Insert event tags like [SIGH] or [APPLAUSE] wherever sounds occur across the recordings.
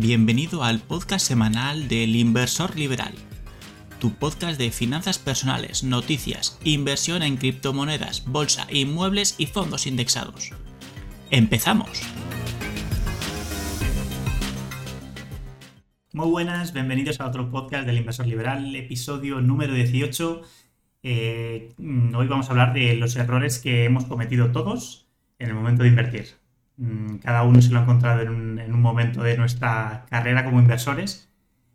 Bienvenido al podcast semanal del Inversor Liberal, tu podcast de finanzas personales, noticias, inversión en criptomonedas, bolsa, inmuebles y fondos indexados. ¡Empezamos! Muy buenas, bienvenidos a otro podcast del Inversor Liberal, episodio número 18. Eh, hoy vamos a hablar de los errores que hemos cometido todos en el momento de invertir. Mm, cada uno se lo ha encontrado en un, momento de nuestra carrera como inversores,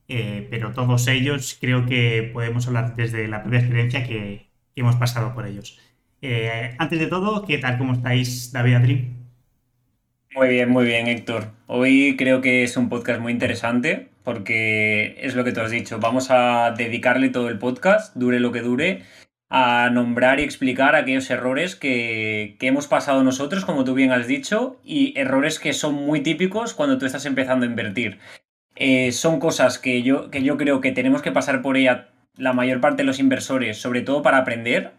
eh, pero todos ellos creo que podemos hablar desde la propia experiencia que, hemos pasado por ellos. Eh, antes de todo, ¿qué tal? ¿Cómo estáis, David Adri? Muy bien, muy bien, Héctor. Hoy creo que es un podcast muy interesante porque es lo que tú has dicho. Vamos a dedicarle todo el podcast, dure lo que dure, a nombrar y explicar aquellos errores que, hemos pasado nosotros, como tú bien has dicho, y errores que son muy típicos cuando tú estás empezando a invertir. Eh, son cosas que yo, que yo creo que tenemos que pasar por ella la mayor parte de los inversores, sobre todo para aprender,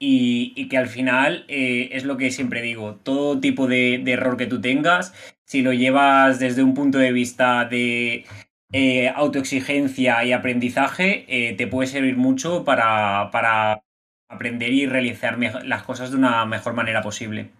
y, que al final eh, es lo que siempre digo, todo tipo de, error que tú tengas, si lo llevas desde un punto de vista de eh, autoexigencia y aprendizaje, te puede servir mucho para, para aprender y realizar las cosas de una mejor manera posible.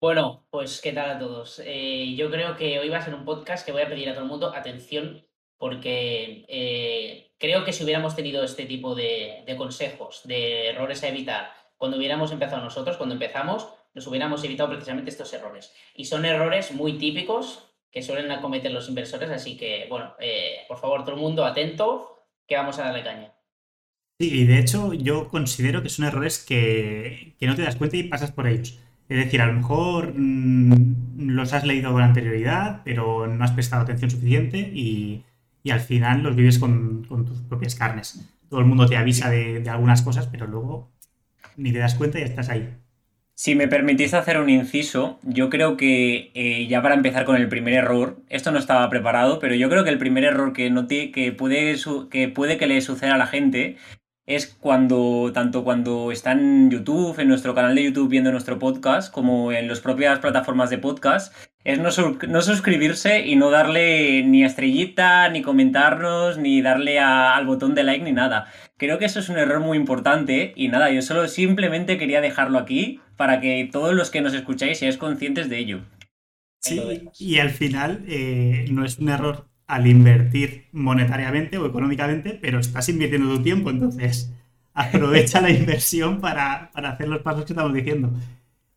Bueno, pues qué tal a todos. Eh, yo creo que hoy va a ser un podcast que voy a pedir a todo el mundo atención porque eh, creo que si hubiéramos tenido este tipo de, consejos, de errores a evitar, cuando hubiéramos empezado nosotros, cuando empezamos, nos hubiéramos evitado precisamente estos errores. Y son errores muy típicos que suelen cometer los inversores, así que, bueno, eh, por favor, todo el mundo atento, que vamos a darle caña. Sí, y de hecho yo considero que son errores que, no te das cuenta y pasas por ellos. Es decir, a lo mejor mm, los has leído con anterioridad, pero no has prestado atención suficiente y, al final los vives con, tus propias carnes. Todo el mundo te avisa de, algunas cosas, pero luego ni te das cuenta y estás ahí. Si me permitís hacer un inciso, yo creo que eh, ya para empezar con el primer error, esto no estaba preparado, pero yo creo que el primer error que, no que, puede, que puede que le suceda a la gente es cuando, tanto cuando está en YouTube, en nuestro canal de YouTube viendo nuestro podcast, como en las propias plataformas de podcast, es no, no suscribirse y no darle ni estrellita, ni comentarnos, ni darle al botón de like, ni nada. Creo que eso es un error muy importante y nada, yo solo simplemente quería dejarlo aquí para que todos los que nos escucháis seáis conscientes de ello. Sí, y al final eh, no es un error al invertir monetariamente o económicamente, pero estás invirtiendo tu tiempo, entonces [LAUGHS] aprovecha la inversión para, hacer los pasos que estamos diciendo.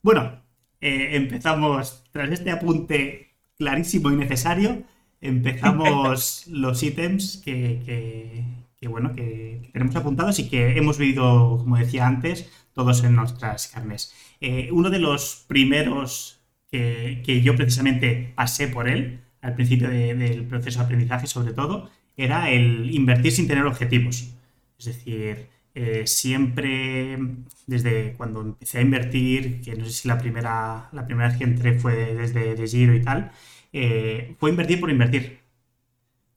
Bueno, eh, empezamos, tras este apunte clarísimo y necesario, empezamos [LAUGHS] los ítems que, bueno, que tenemos apuntados y que hemos vivido, como decía antes, todos en nuestras carnes. Eh, uno de los primeros que, que yo precisamente pasé por él al principio del proceso de aprendizaje sobre todo, era el invertir sin tener objetivos. Es decir, eh, siempre desde cuando empecé a invertir, que no sé si la primera, la primera vez que entré fue desde de Giro y tal, eh, fue invertir por invertir.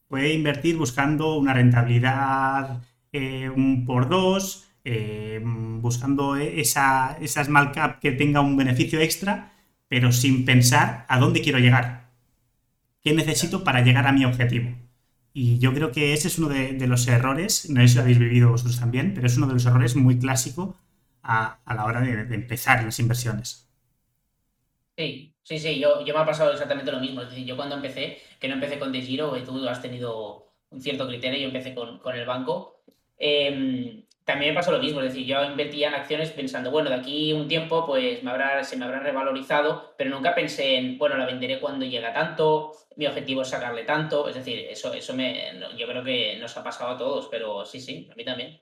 Fue invertir buscando una rentabilidad eh, un por dos, buscando esa, esa cap que tenga un beneficio extra, pero sin pensar a dónde quiero llegar qué necesito para llegar a mi objetivo. Y yo creo que ese es uno de, los errores, no sé si lo habéis vivido vosotros también, pero es uno de los errores muy clásico a, la hora de, empezar las inversiones. Sí, sí, sí, yo, yo me ha pasado exactamente lo mismo. Es decir, yo cuando empecé, que no empecé con DeGiro, tú has tenido un cierto criterio, yo empecé con, el banco. Eh, también me pasó lo mismo, es decir, yo invertía en acciones pensando, bueno, de aquí un tiempo pues me habrá, se me habrá revalorizado, pero nunca pensé en, bueno, la venderé cuando llega tanto, mi objetivo es sacarle tanto, es decir, eso, eso me, yo creo que nos ha pasado a todos, pero sí, sí, a mí también.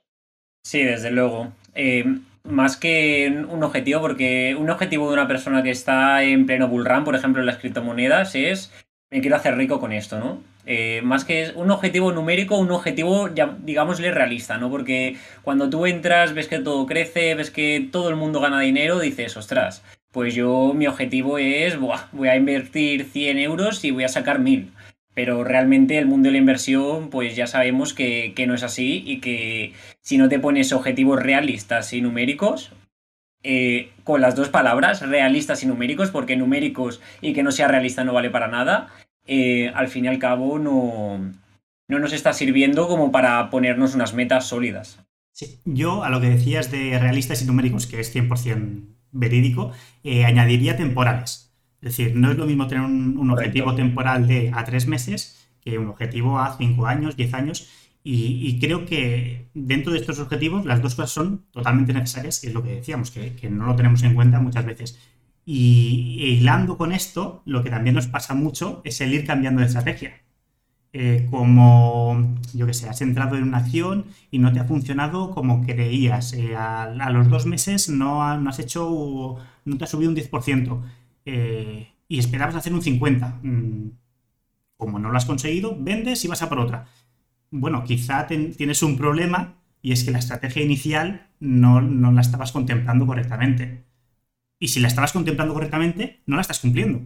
Sí, desde luego. Eh, más que un objetivo, porque un objetivo de una persona que está en pleno bull run, por ejemplo, en las criptomonedas, es me quiero hacer rico con esto, ¿no? Eh, más que un objetivo numérico, un objetivo, digámosle, realista, ¿no? Porque cuando tú entras, ves que todo crece, ves que todo el mundo gana dinero, dices, ostras, pues yo mi objetivo es, voy a invertir 100 euros y voy a sacar 1000. Pero realmente el mundo de la inversión, pues ya sabemos que, que no es así y que si no te pones objetivos realistas y numéricos, eh, con las dos palabras, realistas y numéricos, porque numéricos y que no sea realista no vale para nada, eh, al fin y al cabo no, no nos está sirviendo como para ponernos unas metas sólidas. Sí, yo a lo que decías de realistas y numéricos, que es 100% verídico, eh, añadiría temporales. Es decir, no es lo mismo tener un, objetivo temporal de a tres meses que un objetivo a cinco años, diez años. Y, creo que dentro de estos objetivos las dos cosas son totalmente necesarias, que es lo que decíamos, que, no lo tenemos en cuenta muchas veces. Y hilando con esto, lo que también nos pasa mucho es el ir cambiando de estrategia. Eh, como, yo que sé, has entrado en una acción y no te ha funcionado como creías. Eh, a, los dos meses no, has hecho, no te ha subido un 10% eh, y esperabas hacer un 50%. Mm, como no lo has conseguido, vendes y vas a por otra. Bueno, quizá tienes un problema y es que la estrategia inicial no la estabas contemplando correctamente. Y si la estabas contemplando correctamente, no la estás cumpliendo.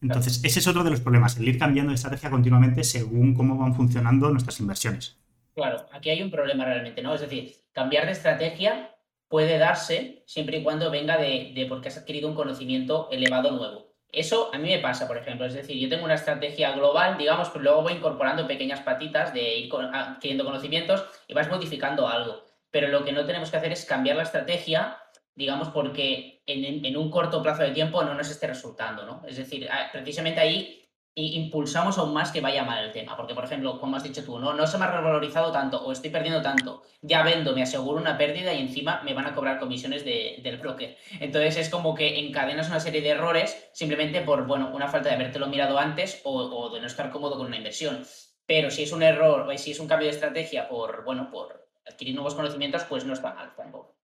Entonces, ese es otro de los problemas, el ir cambiando de estrategia continuamente según cómo van funcionando nuestras inversiones. Claro, aquí hay un problema realmente, ¿no? Es decir, cambiar de estrategia puede darse siempre y cuando venga de, de porque has adquirido un conocimiento elevado nuevo. Eso a mí me pasa, por ejemplo. Es decir, yo tengo una estrategia global, digamos, pero luego voy incorporando pequeñas patitas de ir adquiriendo conocimientos y vas modificando algo. Pero lo que no tenemos que hacer es cambiar la estrategia digamos, porque en, un corto plazo de tiempo no nos esté resultando, ¿no? Es decir, precisamente ahí impulsamos aún más que vaya mal el tema, porque, por ejemplo, como has dicho tú, no, no se me ha revalorizado tanto o estoy perdiendo tanto, ya vendo, me aseguro una pérdida y encima me van a cobrar comisiones del broker. Entonces es como que encadenas una serie de errores simplemente por, bueno, una falta de habértelo mirado antes o, o de no estar cómodo con una inversión. Pero si es un error, o si es un cambio de estrategia por, bueno, por adquirir nuevos conocimientos, pues no está mal tampoco.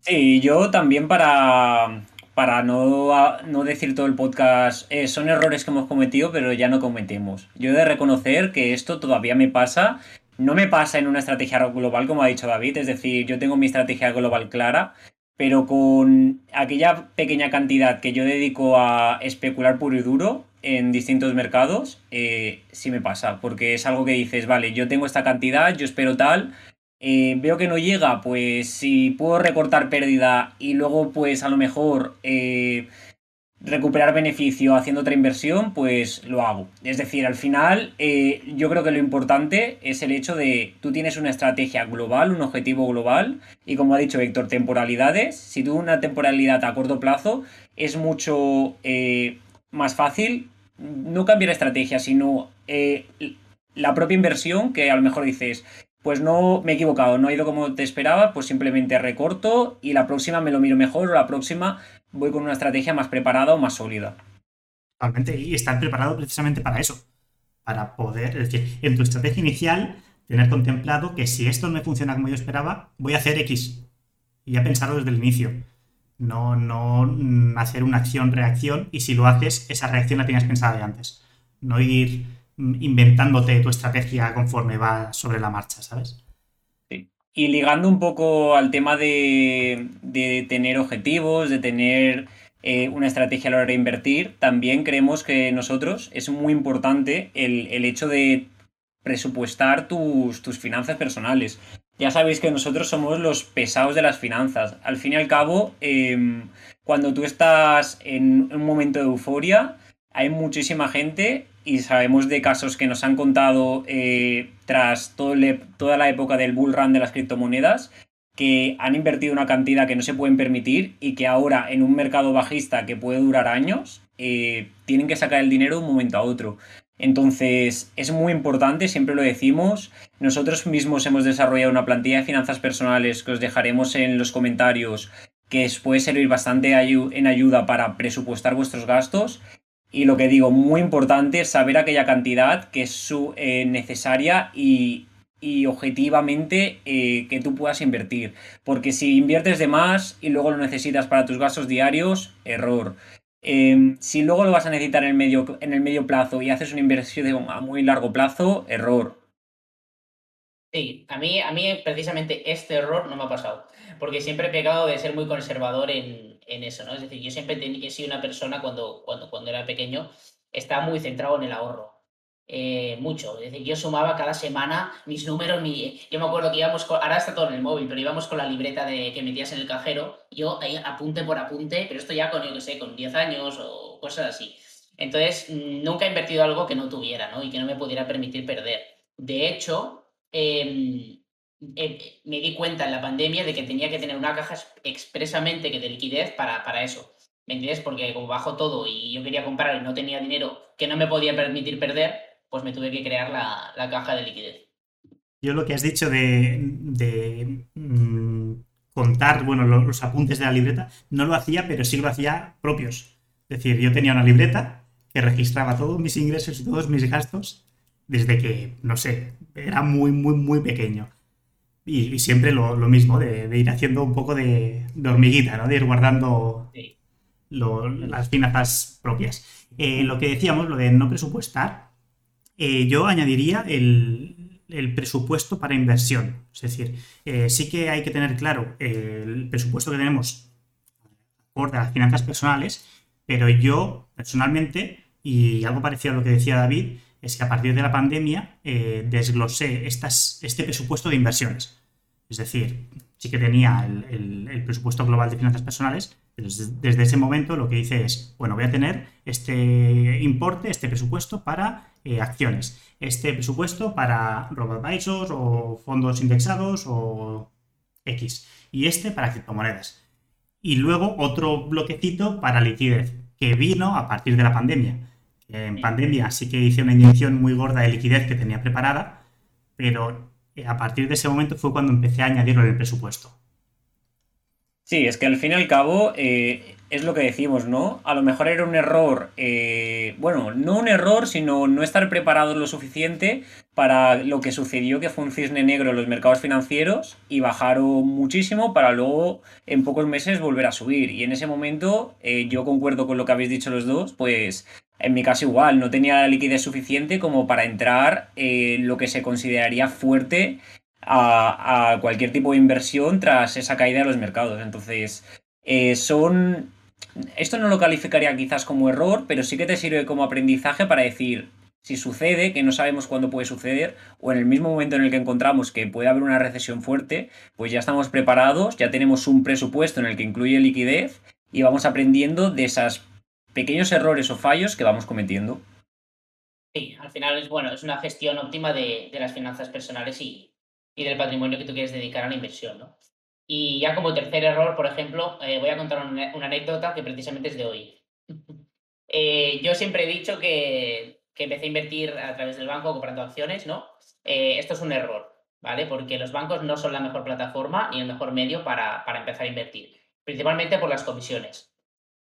Sí, yo también para, para no, no decir todo el podcast, eh, son errores que hemos cometido, pero ya no cometemos. Yo he de reconocer que esto todavía me pasa. No me pasa en una estrategia global, como ha dicho David, es decir, yo tengo mi estrategia global clara, pero con aquella pequeña cantidad que yo dedico a especular puro y duro en distintos mercados, eh, sí me pasa, porque es algo que dices, vale, yo tengo esta cantidad, yo espero tal, eh, veo que no llega, pues si puedo recortar pérdida y luego pues a lo mejor eh, recuperar beneficio haciendo otra inversión, pues lo hago. Es decir, al final eh, yo creo que lo importante es el hecho de tú tienes una estrategia global, un objetivo global y como ha dicho Héctor, temporalidades. Si tú una temporalidad a corto plazo es mucho más fácil no cambiar estrategia, sino la propia inversión que a lo mejor dices, pues no me he equivocado, no ha ido como te esperaba, pues simplemente recorto y la próxima me lo miro mejor o la próxima voy con una estrategia más preparada o más sólida. Totalmente, y estar preparado precisamente para eso, para poder, es decir, en tu estrategia inicial, tener contemplado que si esto no me funciona como yo esperaba, voy a hacer X. Y ya pensarlo desde el inicio. No, no hacer una acción-reacción y si lo haces, esa reacción la tienes pensada de antes. No ir inventándote tu estrategia conforme va sobre la marcha, ¿sabes? Sí. Y ligando un poco al tema de, tener objetivos, de tener eh, una estrategia a la hora de invertir, también creemos que nosotros es muy importante el, hecho de presupuestar tus, tus finanzas personales. Ya sabéis que nosotros somos los pesados de las finanzas. Al fin y al cabo, em, cuando tú estás en un momento de euforia, hay muchísima gente y sabemos de casos que nos han contado eh, tras toda la época del bull run de las criptomonedas que han invertido una cantidad que no se pueden permitir y que ahora en un mercado bajista que puede durar años eh, tienen que sacar el dinero de un momento a otro. Entonces es muy importante, siempre lo decimos. Nosotros mismos hemos desarrollado una plantilla de finanzas personales que os dejaremos en los comentarios que os puede servir bastante en ayuda para presupuestar vuestros gastos y lo que digo, muy importante saber aquella cantidad que es eh, necesaria y, objetivamente eh, que tú puedas invertir. Porque si inviertes de más y luego lo necesitas para tus gastos diarios, error. Em, si luego lo vas a necesitar en el, medio, en el medio plazo y haces una inversión a muy largo plazo, error. Sí, a mí, a mí precisamente este error no me ha pasado, porque siempre he pecado de ser muy conservador en, eso, ¿no? Es decir, yo siempre he sido una persona cuando, cuando, cuando era pequeño, estaba muy centrado en el ahorro. Eh, mucho. Es decir, yo sumaba cada semana mis números, mi... yo me acuerdo que íbamos con, ahora está todo en el móvil, pero íbamos con la libreta de que metías en el cajero, yo ahí apunte por apunte, pero esto ya con, yo sé, con 10 años o cosas así. Entonces, nunca he invertido algo que no tuviera, ¿no? Y que no me pudiera permitir perder. De hecho, em, eh, me di cuenta en la pandemia de que tenía que tener una caja expresamente que de liquidez para, para eso. ¿Me entiendes? Porque como bajo todo y yo quería comprar y no tenía dinero que no me podía permitir perder, pues me tuve que crear la, la caja de liquidez. Yo lo que has dicho de, de mm, contar bueno, los, apuntes de la libreta, no lo hacía, pero sí lo hacía propios. Es decir, yo tenía una libreta que registraba todos mis ingresos y todos mis gastos desde que, no sé, era muy, muy, muy pequeño. Y, siempre lo, mismo, de, ir haciendo un poco de, hormiguita, ¿no? De ir guardando las finanzas propias. Eh, lo que decíamos, lo de no presupuestar, eh, yo añadiría el, presupuesto para inversión. Es decir, eh, sí que hay que tener claro el presupuesto que tenemos por las finanzas personales, pero yo personalmente, y algo parecido a lo que decía David, es que a partir de la pandemia desglosé este presupuesto de inversiones. Es decir, sí que tenía el, presupuesto global de finanzas personales, desde, ese momento lo que hice es, bueno, voy a tener este importe, este presupuesto para eh, acciones, este presupuesto para robo-advisors o fondos indexados o X, y este para criptomonedas. Y luego otro bloquecito para liquidez, que vino a partir de la pandemia. En pandemia sí que hice una inyección muy gorda de liquidez que tenía preparada, pero eh, a partir de ese momento fue cuando empecé a añadirlo en el presupuesto. Sí, es que al fin y al cabo eh, es lo que decimos, ¿no? A lo mejor era un error, eh, bueno, no un error, sino no estar preparados lo suficiente para lo que sucedió, que fue un cisne negro en los mercados financieros y bajaron muchísimo para luego en pocos meses volver a subir. Y en ese momento, yo concuerdo con lo que habéis dicho los dos, pues en mi caso igual, no tenía la liquidez suficiente como para entrar en lo que se consideraría fuerte a, cualquier tipo de inversión tras esa caída de los mercados. Entonces, eh, son... Esto no lo calificaría quizás como error, pero sí que te sirve como aprendizaje para decir, si sucede, que no sabemos cuándo puede suceder, o en el mismo momento en el que encontramos que puede haber una recesión fuerte, pues ya estamos preparados, ya tenemos un presupuesto en el que incluye liquidez y vamos aprendiendo de esas pequeños errores o fallos que vamos cometiendo. Sí, al final es bueno, es una gestión óptima de, las finanzas personales y, del patrimonio que tú quieres dedicar a la inversión, ¿no? Y ya como tercer error, por ejemplo, eh, voy a contar una, anécdota que precisamente es de hoy. [LAUGHS] Eh, yo siempre he dicho que, empecé a invertir a través del banco comprando acciones, ¿no? Eh, esto es un error, ¿vale? Porque los bancos no son la mejor plataforma ni el mejor medio para, para empezar a invertir, principalmente por las comisiones.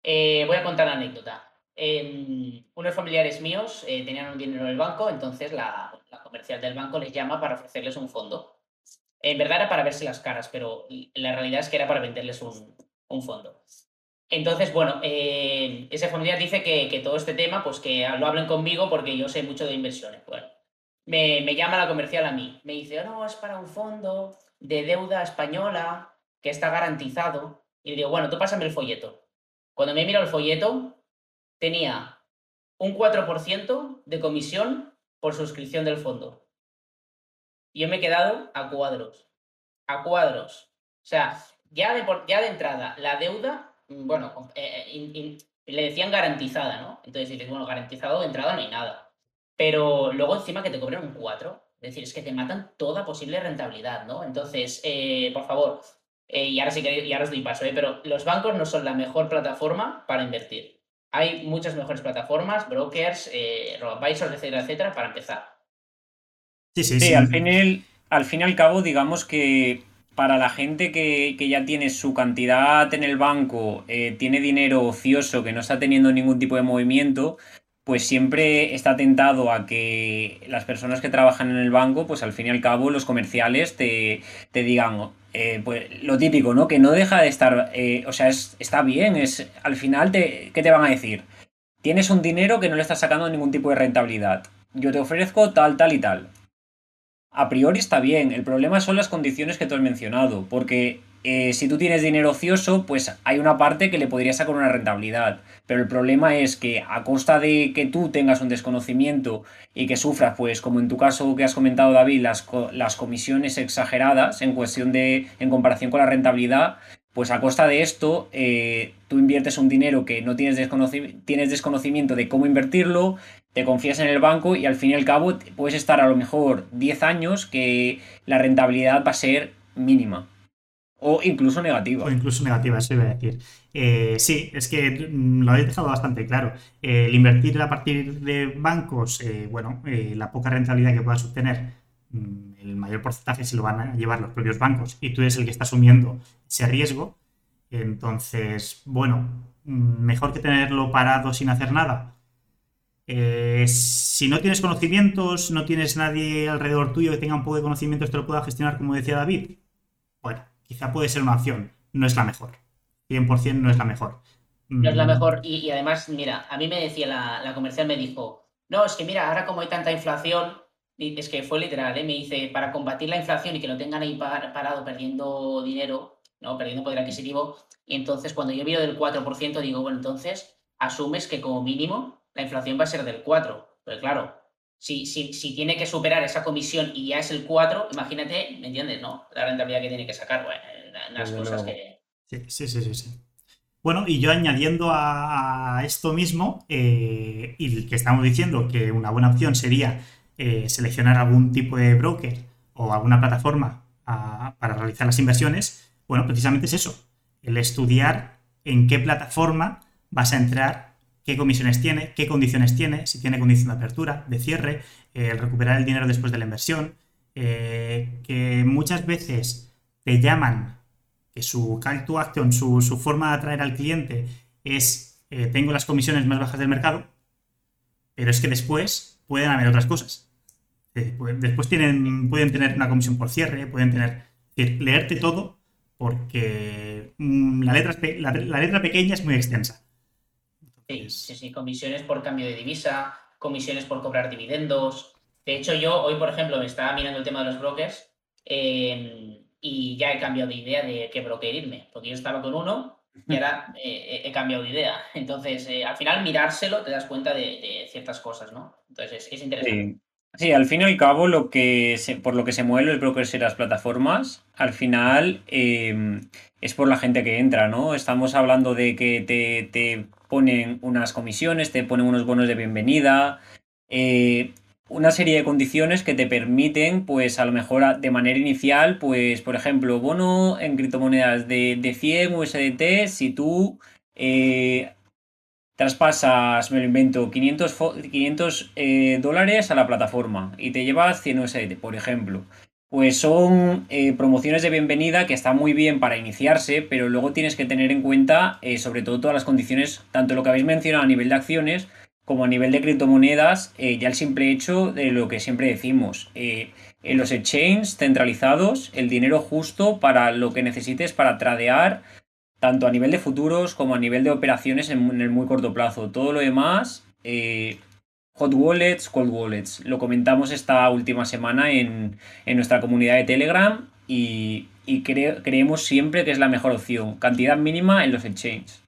Eh, voy a contar la anécdota. unos familiares míos eh, tenían un dinero en el banco, entonces la, comercial del banco les llama para ofrecerles un fondo. En verdad era para verse las caras, pero la realidad es que era para venderles un, fondo. Entonces, bueno, eh, ese familiar dice que, todo este tema, pues que lo hablen conmigo porque yo sé mucho de inversiones. Bueno, me, me llama la comercial a mí. Me dice, oh, no, es para un fondo de deuda española que está garantizado. Y le digo, bueno, tú pásame el folleto. Cuando me he mirado el folleto, tenía un 4% de comisión por suscripción del fondo. Y yo me he quedado a cuadros. A cuadros. O sea, ya de, ya de entrada, la deuda, mm, bueno, eh, eh, le decían garantizada, ¿no? Entonces dices, bueno, garantizado de entrada no hay nada. Pero luego encima que te cobran un 4. Es decir, es que te matan toda posible rentabilidad, ¿no? Entonces, eh, por favor, eh, y ahora sí que y ahora os doy paso, ¿eh? pero los bancos no son la mejor plataforma para invertir. Hay muchas mejores plataformas, brokers, eh, advisors, etcétera, etcétera, para empezar. Sí, sí, sí. Al, fin al fin y al cabo, digamos que para la gente que, ya tiene su cantidad en el banco, eh, tiene dinero ocioso que no está teniendo ningún tipo de movimiento, pues siempre está tentado a que las personas que trabajan en el banco, pues al fin y al cabo los comerciales te, te digan, eh, pues lo típico, ¿no? Que no deja de estar, eh, o sea, es, está bien, es al final, te, ¿qué te van a decir? Tienes un dinero que no le estás sacando ningún tipo de rentabilidad. Yo te ofrezco tal, tal y tal. A priori está bien, el problema son las condiciones que tú has mencionado, porque eh, si tú tienes dinero ocioso, pues hay una parte que le podría sacar una rentabilidad. Pero el problema es que a costa de que tú tengas un desconocimiento y que sufras, pues como en tu caso que has comentado David, las, las comisiones exageradas en cuestión de, en comparación con la rentabilidad, pues a costa de esto, eh, tú inviertes un dinero que no tienes, tienes desconocimiento de cómo invertirlo, te confías en el banco y al fin y al cabo puedes estar a lo mejor 10 años que la rentabilidad va a ser mínima. O incluso negativa. O incluso negativa, eso iba a decir. Eh, sí, es que mm, lo habéis dejado bastante claro. el invertir a partir de bancos, bueno, la poca rentabilidad que puedas obtener Mm, el mayor porcentaje se lo van a llevar los propios bancos y tú eres el que está asumiendo ese riesgo. Entonces, bueno, mm, mejor que tenerlo parado sin hacer nada. Eh, si no tienes conocimientos, no tienes nadie alrededor tuyo que tenga un poco de conocimientos, te lo pueda gestionar, como decía David. Bueno, quizá puede ser una opción. No es la mejor. 100% no es la mejor. No es la mm. mejor. Y, además, mira, a mí me decía la, la comercial, me dijo, no, es que mira, ahora como hay tanta inflación, es que fue literal, ¿eh? me dice, para combatir la inflación y que no tengan ahí parado perdiendo dinero, ¿no? perdiendo poder adquisitivo, y entonces cuando yo veo del 4%, digo, bueno, entonces asumes que como mínimo la inflación va a ser del 4%. Pero claro, si, si, si tiene que superar esa comisión y ya es el 4, imagínate, ¿me entiendes? ¿No? La rentabilidad que tiene que sacar, bueno, las cosas que... Sí, sí, sí, sí. Bueno, y yo añadiendo a, esto mismo, eh, y que estamos diciendo que una buena opción sería eh, seleccionar algún tipo de broker o alguna plataforma para realizar las inversiones, bueno, precisamente es eso, el estudiar en qué plataforma vas a entrar, qué comisiones tiene, qué condiciones tiene, si tiene condición de apertura, de cierre, eh, el recuperar el dinero después de la inversión, eh, que muchas veces te llaman, que su call to action, su, forma de atraer al cliente es tengo las comisiones más bajas del mercado, pero es que después pueden haber otras cosas pues, después tienen, pueden tener una comisión por cierre, pueden tener. leerte todo porque mm, la, letra, la, letra pequeña es muy extensa. Sí, sí, sí, comisiones por cambio de divisa, comisiones por cobrar dividendos. De hecho, yo hoy, por ejemplo, me estaba mirando el tema de los brokers em, y ya he cambiado de idea de qué broker irme, porque yo estaba con uno y ahora [LAUGHS] eh, he cambiado de idea. Entonces, eh, al final, mirárselo te das cuenta de, ciertas cosas, ¿no? Entonces, es, interesante. Sí, al fin y al cabo, lo que por lo que se mueven los brokers y las plataformas, al final em, es por la gente que entra, ¿no? Estamos hablando de que te, ponen unas comisiones, te ponen unos bonos de bienvenida, eh, una serie de condiciones que te permiten, pues a lo mejor de manera inicial, pues por ejemplo, bono en criptomonedas de, de 100 USDT, si tú eh, traspasas, me lo invento, 500, 500 eh, dólares a la plataforma y te llevas 100 USD, por ejemplo. Pues son eh, promociones de bienvenida que están muy bien para iniciarse, pero luego tienes que tener en cuenta eh, sobre todo todas las condiciones, tanto lo que habéis mencionado a nivel de acciones como a nivel de criptomonedas, ya el simple hecho de lo que siempre decimos. en los exchanges centralizados, el dinero justo para lo que necesites para tradear tanto a nivel de futuros como a nivel de operaciones en, el muy corto plazo. Todo lo demás, eh, hot wallets, cold wallets. Lo comentamos esta última semana en, nuestra comunidad de Telegram y, creemos siempre que es la mejor opción. Cantidad mínima en los exchanges.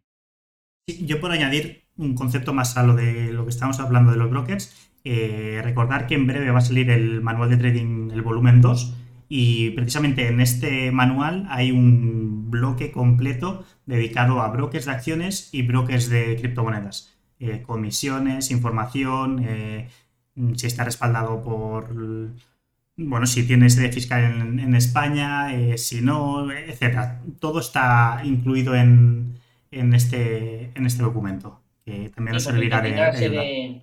yo por añadir un concepto más a lo de lo que estamos hablando de los brokers, eh, recordar que en breve va a salir el manual de trading, el volumen 2, y precisamente en este manual hay un bloque completo dedicado a brokers de acciones y brokers de criptomonedas. Eh, comisiones, información, eh, si está respaldado por, bueno, si tiene sede fiscal en, España, eh, si no, etc. Todo está incluido en, este, en este documento, que también nos servirá de,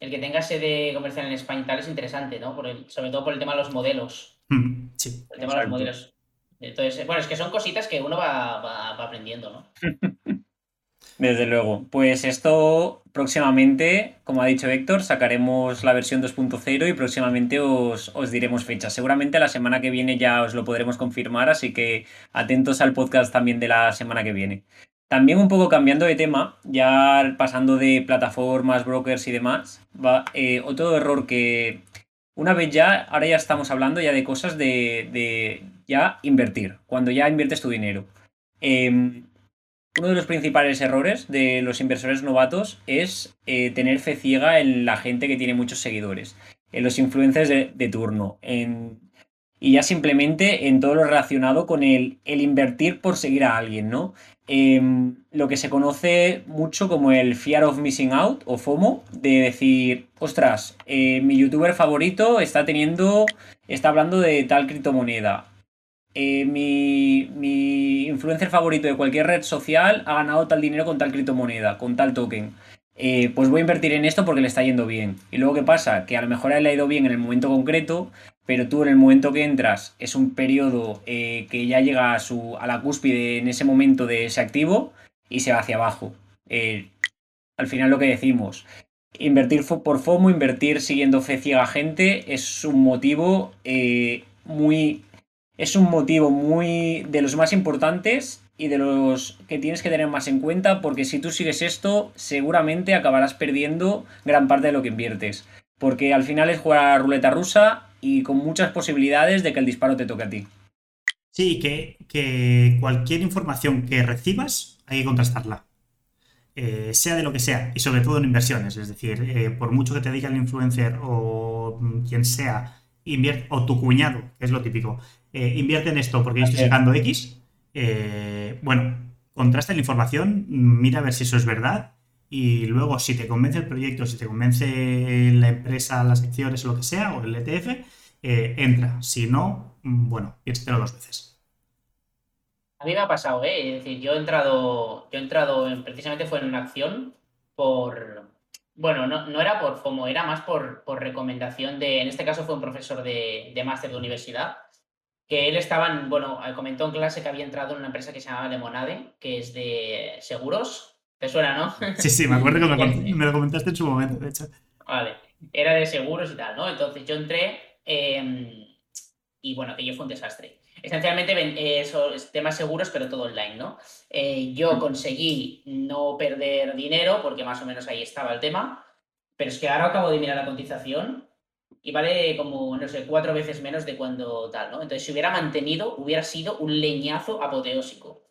El que tenga sede comercial en España y tal es interesante, ¿no? sobre todo por el tema de los modelos. Mm, sí. El tema de los modelos. Entonces, bueno, es que son cositas que uno va, aprendiendo, ¿no? [LAUGHS] Desde luego. Pues esto próximamente, como ha dicho Héctor, sacaremos la versión 2.0 y próximamente os, os, diremos fechas. Seguramente la semana que viene ya os lo podremos confirmar, así que atentos al podcast también de la semana que viene. También un poco cambiando de tema, ya pasando de plataformas, brokers y demás, va, eh, otro error que, una vez ya, ahora ya estamos hablando ya de cosas de, ya invertir, cuando ya inviertes tu dinero. Em, uno de los principales errores de los inversores novatos es eh, tener fe ciega en la gente que tiene muchos seguidores, en los influencers de, turno, y ya simplemente en todo lo relacionado con el, el invertir por seguir a alguien, ¿no? Em, lo que se conoce mucho como el fear of missing out o FOMO, de decir, ostras, eh, mi youtuber favorito está teniendo, está hablando de tal criptomoneda. Eh, mi, mi, influencer favorito de cualquier red social ha ganado tal dinero con tal criptomoneda, con tal token. Eh, pues voy a invertir en esto porque le está yendo bien. Y luego, ¿qué pasa? Que a lo mejor él le ha ido bien en el momento concreto, pero tú en el momento que entras es un periodo eh, que ya llega a, su, a la cúspide en ese momento de ese activo y se va hacia abajo. Eh, al final lo que decimos, invertir por FOMO, invertir siguiendo fe ciega gente es un motivo muy... Es un motivo muy de los más importantes y de los que tienes que tener más en cuenta porque si tú sigues esto seguramente acabarás perdiendo gran parte de lo que inviertes. Porque al final es jugar a ruleta rusa y con muchas posibilidades de que el disparo te toque a ti. Sí, que, cualquier información que recibas hay que contrastarla. Eh, sea de lo que sea, y sobre todo en inversiones. Es decir, eh, por mucho que te diga el influencer o quien sea, o tu cuñado, que es lo típico, eh, invierte en esto porque yo estoy sacando X. bueno, contrasta la información, mira a ver si eso es verdad. Y luego, si te convence el proyecto, si te convence la empresa, las acciones o lo que sea, o el ETF, eh, entra. Si no, bueno, piénsatelo dos veces. A mí me ha pasado, ¿eh? Es decir, yo he entrado, yo he entrado en, precisamente fue en una acción por, bueno, no, era por FOMO, era más por, por, recomendación de, en este caso fue un profesor de, de máster de universidad, que él estaba, en, bueno, comentó en clase que había entrado en una empresa que se llama Lemonade, que es de seguros. ¿Te suena, no? Sí, sí, me acuerdo que me, [LAUGHS] me lo comentaste en su momento, de hecho. Vale, era de seguros y tal, ¿no? Entonces yo entré Em, y bueno, aquello fue un desastre. Esencialmente eh, temas seguros, pero todo online, ¿no? Eh, yo conseguí no perder dinero, porque más o menos ahí estaba el tema, pero es que ahora acabo de mirar la cotización y vale como, no sé, cuatro veces menos de cuando tal, ¿no? Entonces, si hubiera mantenido, hubiera sido un leñazo apoteósico.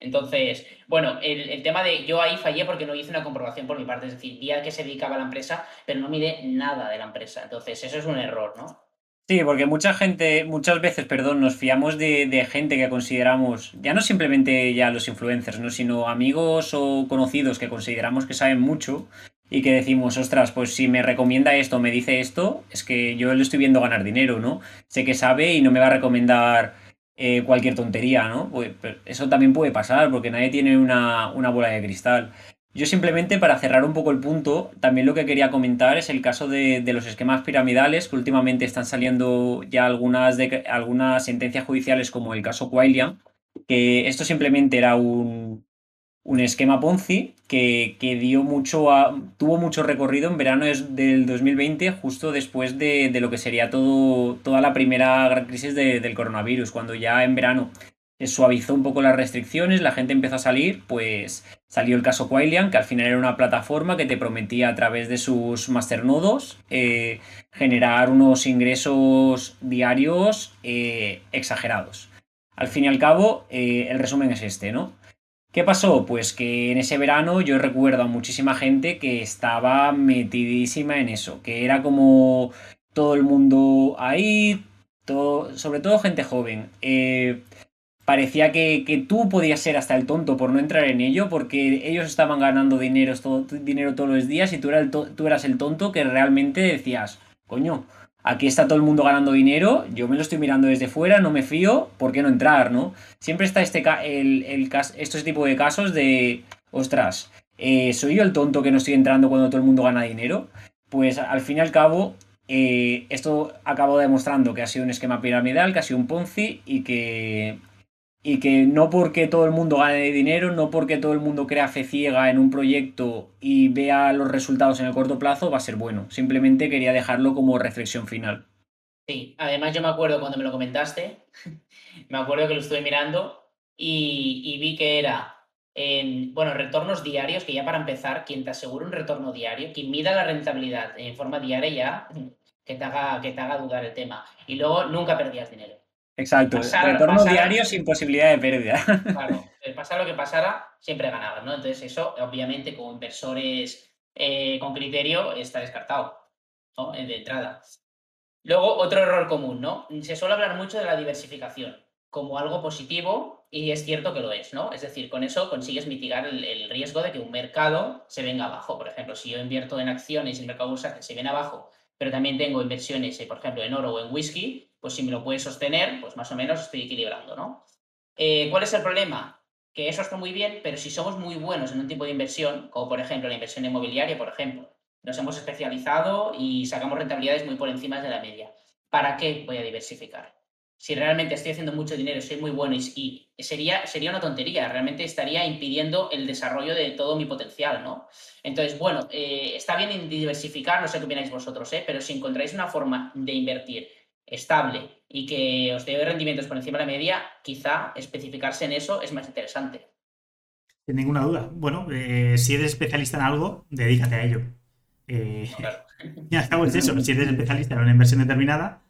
Entonces, bueno, el, el, tema de yo ahí fallé porque no hice una comprobación por mi parte, es decir, vi a qué se dedicaba la empresa, pero no miré nada de la empresa. Entonces, eso es un error, ¿no? Sí, porque mucha gente, muchas veces, perdón, nos fiamos de, gente que consideramos, ya no simplemente ya los influencers, ¿no? sino amigos o conocidos que consideramos que saben mucho y que decimos, ostras, pues si me recomienda esto, me dice esto, es que yo le estoy viendo ganar dinero, ¿no? Sé que sabe y no me va a recomendar eh, cualquier tontería, ¿no? Pues, eso también puede pasar porque nadie tiene una, una bola de cristal. Yo simplemente para cerrar un poco el punto, también lo que quería comentar es el caso de, los esquemas piramidales, que últimamente están saliendo ya algunas, de, algunas sentencias judiciales como el caso Quailian, que esto simplemente era un, un esquema Ponzi que, que dio mucho tuvo mucho recorrido en verano del 2020, justo después de, de, lo que sería todo, toda la primera gran crisis del coronavirus, cuando ya en verano suavizó un poco las restricciones, la gente empezó a salir, pues salió el caso Quailian, que al final era una plataforma que te prometía a través de sus masternodos eh, generar unos ingresos diarios eh, exagerados. Al fin y al cabo, eh, el resumen es este, ¿no? ¿Qué pasó? Pues que en ese verano yo recuerdo a muchísima gente que estaba metidísima en eso, que era como todo el mundo ahí, todo, sobre todo gente joven parecía que, tú podías ser hasta el tonto por no entrar en ello, porque ellos estaban ganando dinero, todo, dinero todos los días y tú, eras el tú eras el tonto que realmente decías, coño, aquí está todo el mundo ganando dinero, yo me lo estoy mirando desde fuera, no me fío, ¿por qué no entrar, no? Siempre está este, el, el, este tipo de casos de, ostras, eh, ¿soy yo el tonto que no estoy entrando cuando todo el mundo gana dinero? Pues al fin y al cabo, eh, esto acabó demostrando que ha sido un esquema piramidal, que ha sido un Ponzi y que y que no porque todo el mundo gane dinero, no porque todo el mundo crea fe ciega en un proyecto y vea los resultados en el corto plazo va a ser bueno. Simplemente quería dejarlo como reflexión final. Sí, además yo me acuerdo cuando me lo comentaste, [LAUGHS] me acuerdo que lo estuve mirando y, vi que era en, bueno, retornos diarios, que ya para empezar, quien te asegure un retorno diario, quien mida la rentabilidad en forma diaria ya, que te haga, que te haga dudar el tema. Y luego nunca perdías dinero. Exacto, retorno diario sin posibilidad de pérdida. [LAUGHS] Claro, pasara lo que pasara, siempre ganabas, ¿no? Entonces eso, obviamente, como inversores eh, con criterio, está descartado, ¿no? De entrada. Luego, otro error común, ¿no? Se suele hablar mucho de la diversificación como algo positivo y es cierto que lo es, ¿no? Es decir, con eso consigues mitigar el, riesgo de que un mercado se venga abajo. Por ejemplo, si yo invierto en acciones y el mercado bursátil se viene abajo, pero también tengo inversiones, eh, por ejemplo, en oro o en whisky, pues si me lo puede sostener, pues más o menos estoy equilibrando, ¿no? Eh, ¿Cuál es el problema? Que eso está muy bien, pero si somos muy buenos en un tipo de inversión, como por ejemplo la inversión inmobiliaria, por ejemplo, nos hemos especializado y sacamos rentabilidades muy por encima de la media. ¿Para qué voy a diversificar? Si realmente estoy haciendo mucho dinero, soy muy bueno y, sería, sería una tontería, realmente estaría impidiendo el desarrollo de todo mi potencial, ¿no? Entonces, bueno, eh, está bien diversificar, no sé qué opináis vosotros, ¿eh? pero si encontráis una forma de invertir estable y que os dé rendimientos por encima de la media, quizá especificarse en eso es más interesante. Sin ninguna duda. Bueno, eh, si eres especialista en algo, dedícate a ello. Eh, [LAUGHS] ya es eso. Si eres especialista en una inversión determinada,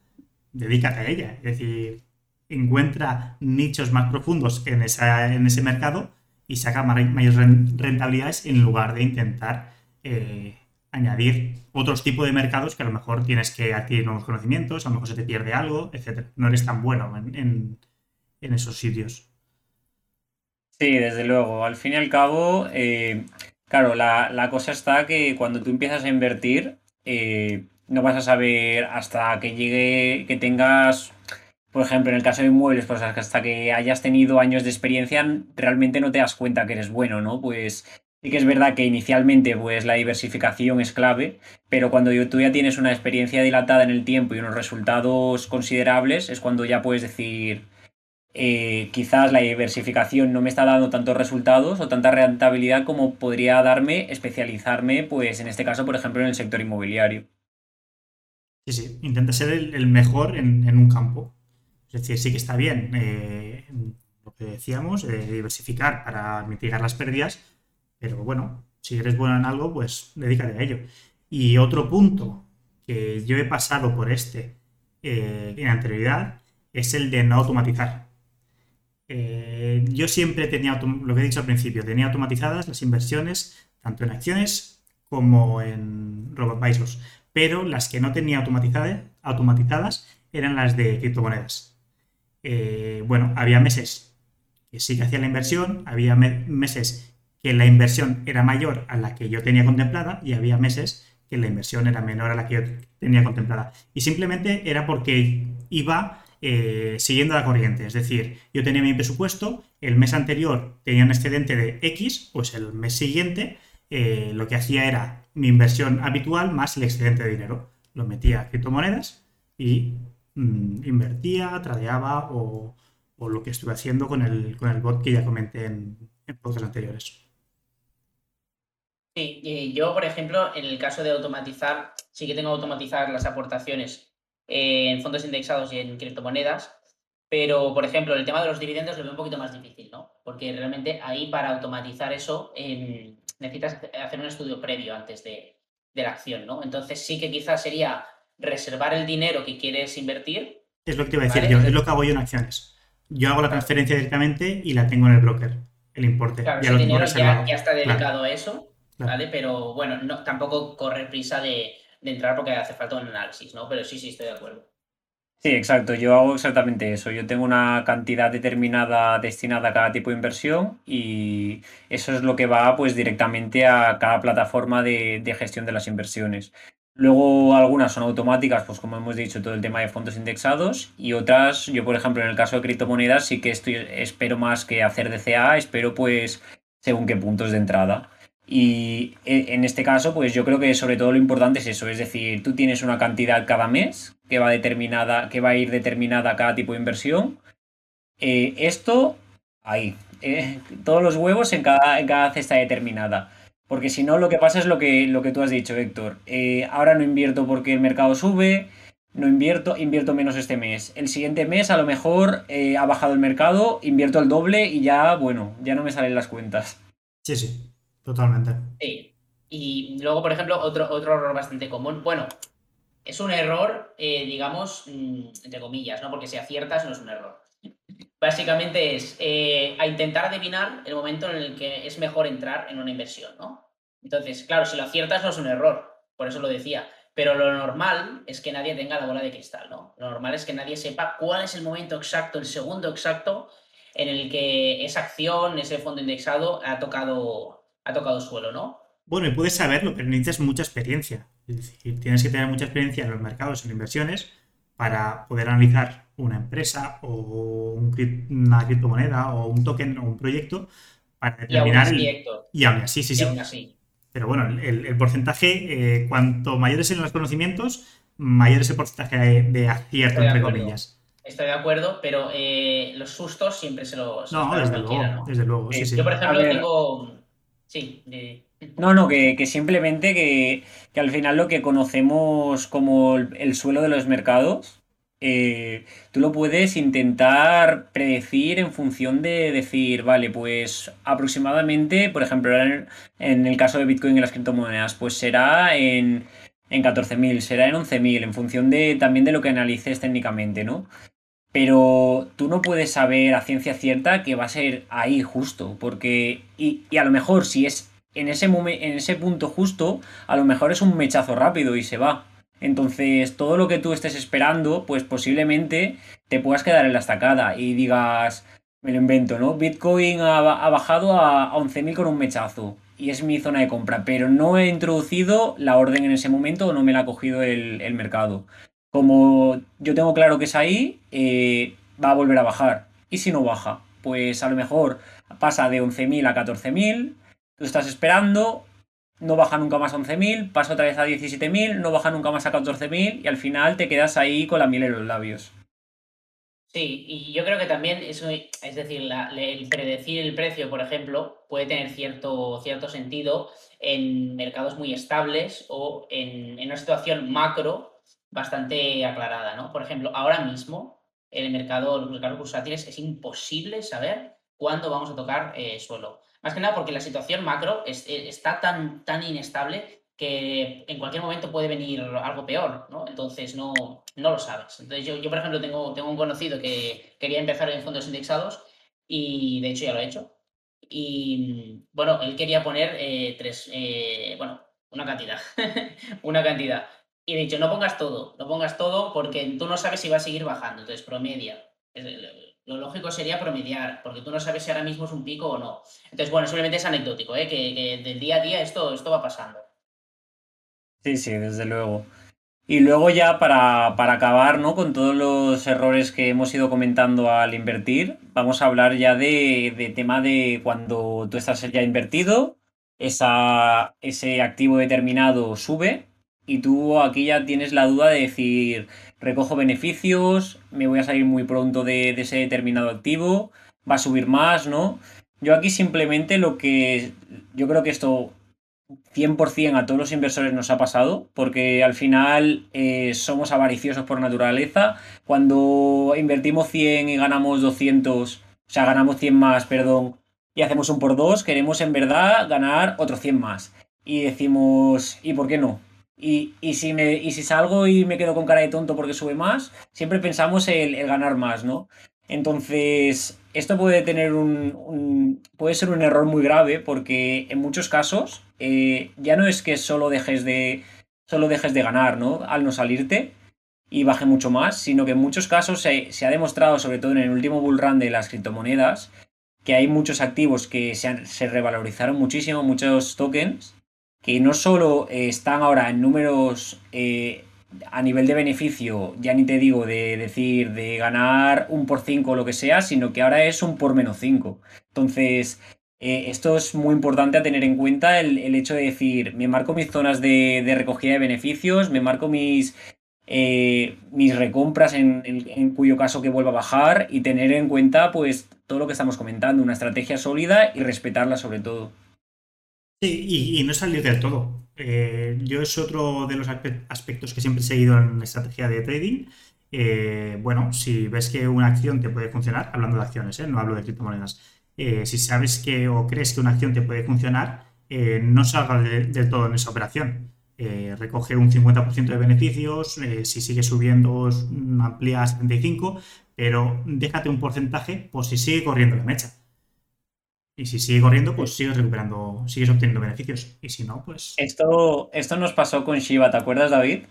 dedícate a ella. Es decir, encuentra nichos más profundos en, esa, en ese mercado y saca mayores rentabilidades en lugar de intentar eh, añadir otros tipos de mercados que a lo mejor tienes que adquirir nuevos conocimientos, a lo mejor se te pierde algo, etc. No eres tan bueno en, esos sitios. Sí, desde luego. Al fin y al cabo, eh, claro, la, cosa está que cuando tú empiezas a invertir, eh, no vas a saber hasta que llegue, que tengas, por ejemplo, en el caso de inmuebles, pues hasta que hayas tenido años de experiencia, realmente no te das cuenta que eres bueno, ¿no? Pues sí que es verdad que inicialmente, pues la diversificación es clave, pero cuando tú ya tienes una experiencia dilatada en el tiempo y unos resultados considerables, es cuando ya puedes decir, eh, quizás la diversificación no me está dando tantos resultados o tanta rentabilidad como podría darme especializarme, pues en este caso, por ejemplo, en el sector inmobiliario. Sí, sí, intenta ser el, mejor en, un campo. Es decir, sí que está bien eh, lo que decíamos, eh, diversificar para mitigar las pérdidas, pero bueno, si eres bueno en algo, pues dedícate a ello. Y otro punto que yo he pasado por este eh, en anterioridad es el de no automatizar. yo siempre tenía, lo que he dicho al principio, tenía automatizadas las inversiones tanto en acciones como en robot advisors pero las que no tenía automatizadas, automatizadas eran las de criptomonedas. Eh, bueno, había meses que sí que hacía la inversión, había meses que la inversión era mayor a la que yo tenía contemplada y había meses que la inversión era menor a la que yo tenía contemplada. Y simplemente era porque iba eh, siguiendo la corriente. Es decir, yo tenía mi presupuesto, el mes anterior tenía un excedente de X, pues el mes siguiente eh, lo que hacía era mi inversión habitual más el excedente de dinero. Lo metía a criptomonedas y mm, invertía, tradeaba o, lo que estuve haciendo con el, con el bot que ya comenté en, en anteriores. Sí, yo, por ejemplo, en el caso de automatizar, sí que tengo automatizar las aportaciones en fondos indexados y en criptomonedas, pero, por ejemplo, el tema de los dividendos lo veo un poquito más difícil, ¿no? Porque realmente ahí para automatizar eso, necesitas hacer un estudio previo antes de, la acción, ¿no? Entonces sí que quizás sería reservar el dinero que quieres invertir. Es lo que te iba a decir yo, es lo que hago yo en acciones. Yo hago la transferencia directamente y la tengo en el broker, el importe. Claro, ese dinero ya, está dedicado a eso, ¿vale? Pero bueno, no, tampoco corre prisa de, de entrar porque hace falta un análisis, ¿no? Pero sí, sí, estoy de acuerdo. Sí, exacto. Yo hago exactamente eso. Yo tengo una cantidad determinada destinada a cada tipo de inversión y eso es lo que va pues directamente a cada plataforma de, gestión de las inversiones. Luego algunas son automáticas, pues como hemos dicho, todo el tema de fondos indexados y otras, yo por ejemplo en el caso de criptomonedas sí que estoy, espero más que hacer DCA, espero pues según qué puntos de entrada. Y e, en este caso, pues yo creo que sobre todo lo importante es eso, es decir, tú tienes una cantidad cada mes que va determinada, que va a ir determinada cada tipo de inversión. Eh, esto, ahí, eh, todos los huevos en cada, en cada cesta determinada. Porque si no, lo que pasa es lo que, lo que tú has dicho, Héctor. Eh, ahora no invierto porque el mercado sube, no invierto, invierto menos este mes. El siguiente mes a lo mejor ha bajado el mercado, invierto el doble y ya, bueno, ya no me salen las cuentas. Sí, sí, totalmente. Sí. Y luego, por ejemplo, otro, otro error bastante común. Bueno, es un error, eh, digamos, mm, entre comillas, ¿no? Porque si aciertas no es un error. Básicamente es eh, a intentar adivinar el momento en el que es mejor entrar en una inversión, ¿no? Entonces, claro, si lo aciertas no es un error, por eso lo decía. Pero lo normal es que nadie tenga la bola de cristal, ¿no? Lo normal es que nadie sepa cuál es el momento exacto, el segundo exacto en el que esa acción, ese fondo indexado ha tocado, ha tocado suelo, ¿no? Bueno, y puedes saberlo, pero necesitas mucha experiencia. Es decir, tienes que tener mucha experiencia en los mercados, en inversiones, para poder analizar una empresa o una criptomoneda o un token o un proyecto para determinar. Y aún Y aún así, sí, sí. Pero bueno, el, porcentaje, eh, cuanto mayores sean los conocimientos, mayor es el porcentaje de, acierto, entre comillas. Estoy de acuerdo, pero eh, los sustos siempre se los. No, desde luego, desde luego. Yo, por ejemplo, tengo. Sí, No, no, que, simplemente que, al final lo que conocemos como el, suelo de los mercados, eh, tú lo puedes intentar predecir en función de decir, vale, pues aproximadamente, por ejemplo, en, el caso de Bitcoin y las criptomonedas, pues será en, en 14.000, será en 11.000, en función de también de lo que analices técnicamente, ¿no? Pero tú no puedes saber a ciencia cierta que va a ser ahí justo, porque. Y, a lo mejor, si es en ese, en ese punto justo, a lo mejor es un mechazo rápido y se va. Entonces, todo lo que tú estés esperando, pues posiblemente te puedas quedar en la estacada y digas, me lo invento, ¿no? Bitcoin ha, bajado a, 11.000 con un mechazo y es mi zona de compra, pero no he introducido la orden en ese momento o no me la ha cogido el mercado. Como yo tengo claro que es ahí, eh, va a volver a bajar. ¿Y si no baja? Pues a lo mejor pasa de 11.000 a 14.000, tú estás esperando, no baja nunca más a 11.000, pasa otra vez a 17.000, no baja nunca más a 14.000 y al final te quedas ahí con la miel en los labios. Sí, y yo creo que también eso, es decir, el predecir el precio, por ejemplo, puede tener cierto, cierto sentido en mercados muy estables o en, en una situación macro bastante aclarada, ¿no? Por ejemplo, ahora mismo el mercado, los mercados bursátiles es imposible saber cuándo vamos a tocar eh, suelo. Más que nada porque la situación macro eh, está tan, tan inestable que en cualquier momento puede venir algo peor, ¿no? Entonces no, no lo sabes. Entonces yo, yo, por ejemplo, tengo, tengo un conocido que quería empezar en fondos indexados y de hecho ya lo ha hecho. Y bueno, él quería poner eh, tres, bueno, una cantidad, [LAUGHS] una cantidad. Y he dicho, no pongas todo, no pongas todo porque tú no sabes si va a seguir bajando, entonces promedia. Lo lógico sería promediar, porque tú no sabes si ahora mismo es un pico o no. Entonces, bueno, simplemente es anecdótico, ¿eh? que, del día a día esto, esto va pasando. Sí, sí, desde luego. Y luego ya para, acabar ¿no? con todos los errores que hemos ido comentando al invertir, vamos a hablar ya de, de tema de cuando tú estás ya invertido, esa, ese activo determinado sube y tú aquí ya tienes la duda de decir, recojo beneficios, me voy a salir muy pronto de, ese determinado activo, va a subir más, ¿no? Yo aquí simplemente lo que yo creo que esto 100% a todos los inversores nos ha pasado, porque al final eh, somos avariciosos por naturaleza. Cuando invertimos 100 y ganamos 200, o sea, ganamos 100 más, perdón, y hacemos un por dos, queremos en verdad ganar otros 100 más. Y decimos, ¿y por qué no? Y, si me, y si salgo y me quedo con cara de tonto porque sube más, siempre pensamos el, el ganar más, ¿no? Entonces, esto puede tener un, puede ser un error muy grave porque en muchos casos eh, ya no es que solo dejes de solo dejes de ganar, ¿no? Al no salirte y baje mucho más, sino que en muchos casos se, se ha demostrado, sobre todo en el último bull run de las criptomonedas, que hay muchos activos que se, se revalorizaron muchísimo, muchos tokens, que no solo eh, están ahora en números eh, a nivel de beneficio, ya ni te digo de decir de ganar un por 5 o lo que sea, sino que ahora es un por menos 5. Entonces, eh, esto es muy importante a tener en cuenta el, hecho de decir, me marco mis zonas de, recogida de beneficios, me marco mis, mis recompras en, en, cuyo caso que vuelva a bajar y tener en cuenta pues todo lo que estamos comentando, una estrategia sólida y respetarla sobre todo. Sí, y, no salir del todo. Eh, yo es otro de los aspectos que siempre he seguido en estrategia de trading. Eh, bueno, si ves que una acción te puede funcionar, hablando de acciones, ¿eh? no hablo de criptomonedas, si sabes que o crees que una acción te puede funcionar, no salga del todo en esa operación. recoge un 50% de beneficios, si sigue subiendo amplía a 75, pero déjate un porcentaje por si sigue corriendo la mecha. Y si sigue corriendo, pues sigues recuperando, sigues obteniendo beneficios. Y si no, pues. Esto, esto nos pasó con Shiva, ¿te acuerdas, David?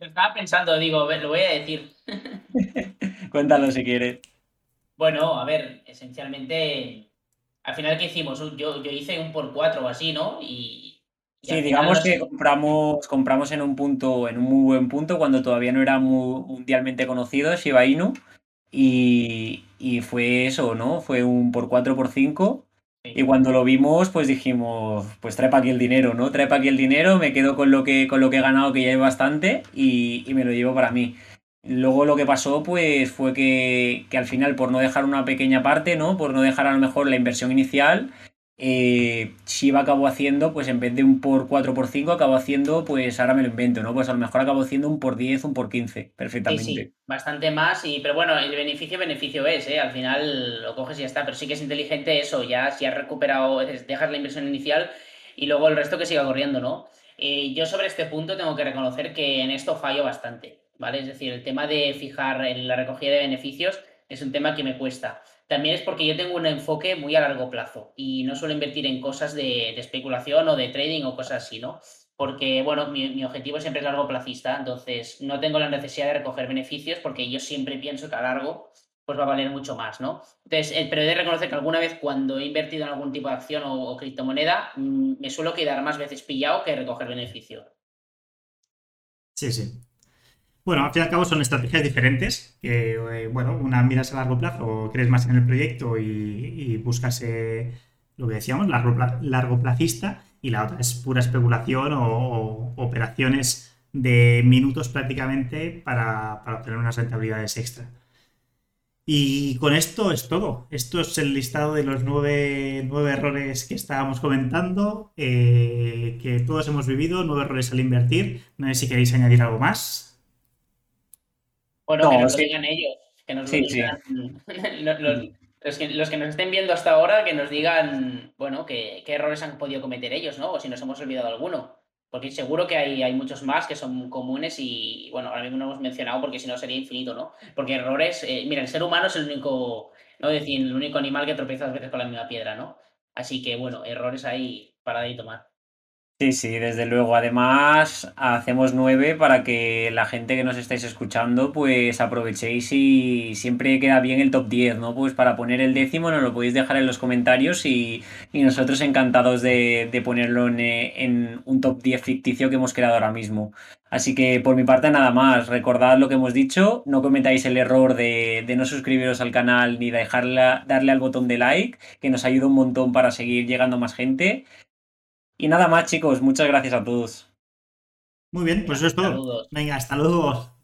Estaba pensando, digo, lo voy a decir. [LAUGHS] Cuéntalo si quieres. Bueno, a ver, esencialmente, al final, ¿qué hicimos? Yo, yo hice un por cuatro o así, ¿no? Y. sí, digamos que compramos, compramos en un punto, en un muy buen punto, cuando todavía no era mundialmente conocido Shiba Inu. Y, y fue eso, ¿no? Fue un por 4 por 5 y cuando lo vimos, pues dijimos, pues trae para aquí el dinero, ¿no? Trae para aquí el dinero, me quedo con lo que, con lo que he ganado, que ya es bastante, y, y me lo llevo para mí. Luego lo que pasó, pues, fue que, que, al final, por no dejar una pequeña parte, ¿no? Por no dejar a lo mejor la inversión inicial, eh, Shiba acabó haciendo, pues en vez de un por 4 por 5, acabó haciendo, pues ahora me lo invento, ¿no? Pues a lo mejor acabó haciendo un por 10, un por 15, perfectamente. Sí, sí, bastante más, y, pero bueno, el beneficio, beneficio es, ¿eh? Al final lo coges y ya está, pero sí que es inteligente eso, ya si has recuperado, dejas la inversión inicial y luego el resto que siga corriendo, ¿no? Eh, yo sobre este punto tengo que reconocer que en esto fallo bastante, ¿vale? Es decir, el tema de fijar en la recogida de beneficios es un tema que me cuesta. También es porque yo tengo un enfoque muy a largo plazo y no suelo invertir en cosas de, especulación o de trading o cosas así, ¿no? Porque, bueno, mi, objetivo siempre es largo plazista, entonces no tengo la necesidad de recoger beneficios porque yo siempre pienso que a largo pues va a valer mucho más, ¿no? Entonces, eh, pero he de reconocer que alguna vez cuando he invertido en algún tipo de acción o, criptomoneda, mm, me suelo quedar más veces pillado que recoger beneficio. Sí, sí. Bueno, al fin y al cabo son estrategias diferentes, que, eh, bueno, una miras a largo plazo, crees más en el proyecto y, buscas eh, lo que decíamos, largo, largo plazista, y la otra es pura especulación o, operaciones de minutos prácticamente para, obtener unas rentabilidades extra. Y con esto es todo. Esto es el listado de los nueve, errores que estábamos comentando, eh, que todos hemos vivido, nueve errores al invertir. No sé si queréis añadir algo más. Bueno, que nos digan ellos, que nos lo digan [LAUGHS] los, que, los, que, nos estén viendo hasta ahora, que nos digan, bueno, qué errores han podido cometer ellos, ¿no? O si nos hemos olvidado alguno. Porque seguro que hay, hay muchos más que son comunes y, bueno, ahora mismo no hemos mencionado porque si no sería infinito, ¿no? Porque errores, eh, mira, el ser humano es el único, no decir, el único animal que tropieza dos veces con la misma piedra, ¿no? Así que, bueno, errores ahí para de tomar. Sí, sí, desde luego. Además, hacemos nueve para que la gente que nos estáis escuchando, pues aprovechéis y siempre queda bien el top 10, ¿no? Pues para poner el décimo nos lo podéis dejar en los comentarios y, nosotros encantados de, ponerlo en, un top 10 ficticio que hemos creado ahora mismo. Así que por mi parte nada más, recordad lo que hemos dicho, no cometáis el error de, no suscribiros al canal ni de darle al botón de like, que nos ayuda un montón para seguir llegando más gente. Y nada más, chicos, muchas gracias a todos. Muy bien, pues eso es todo. Venga, hasta luego.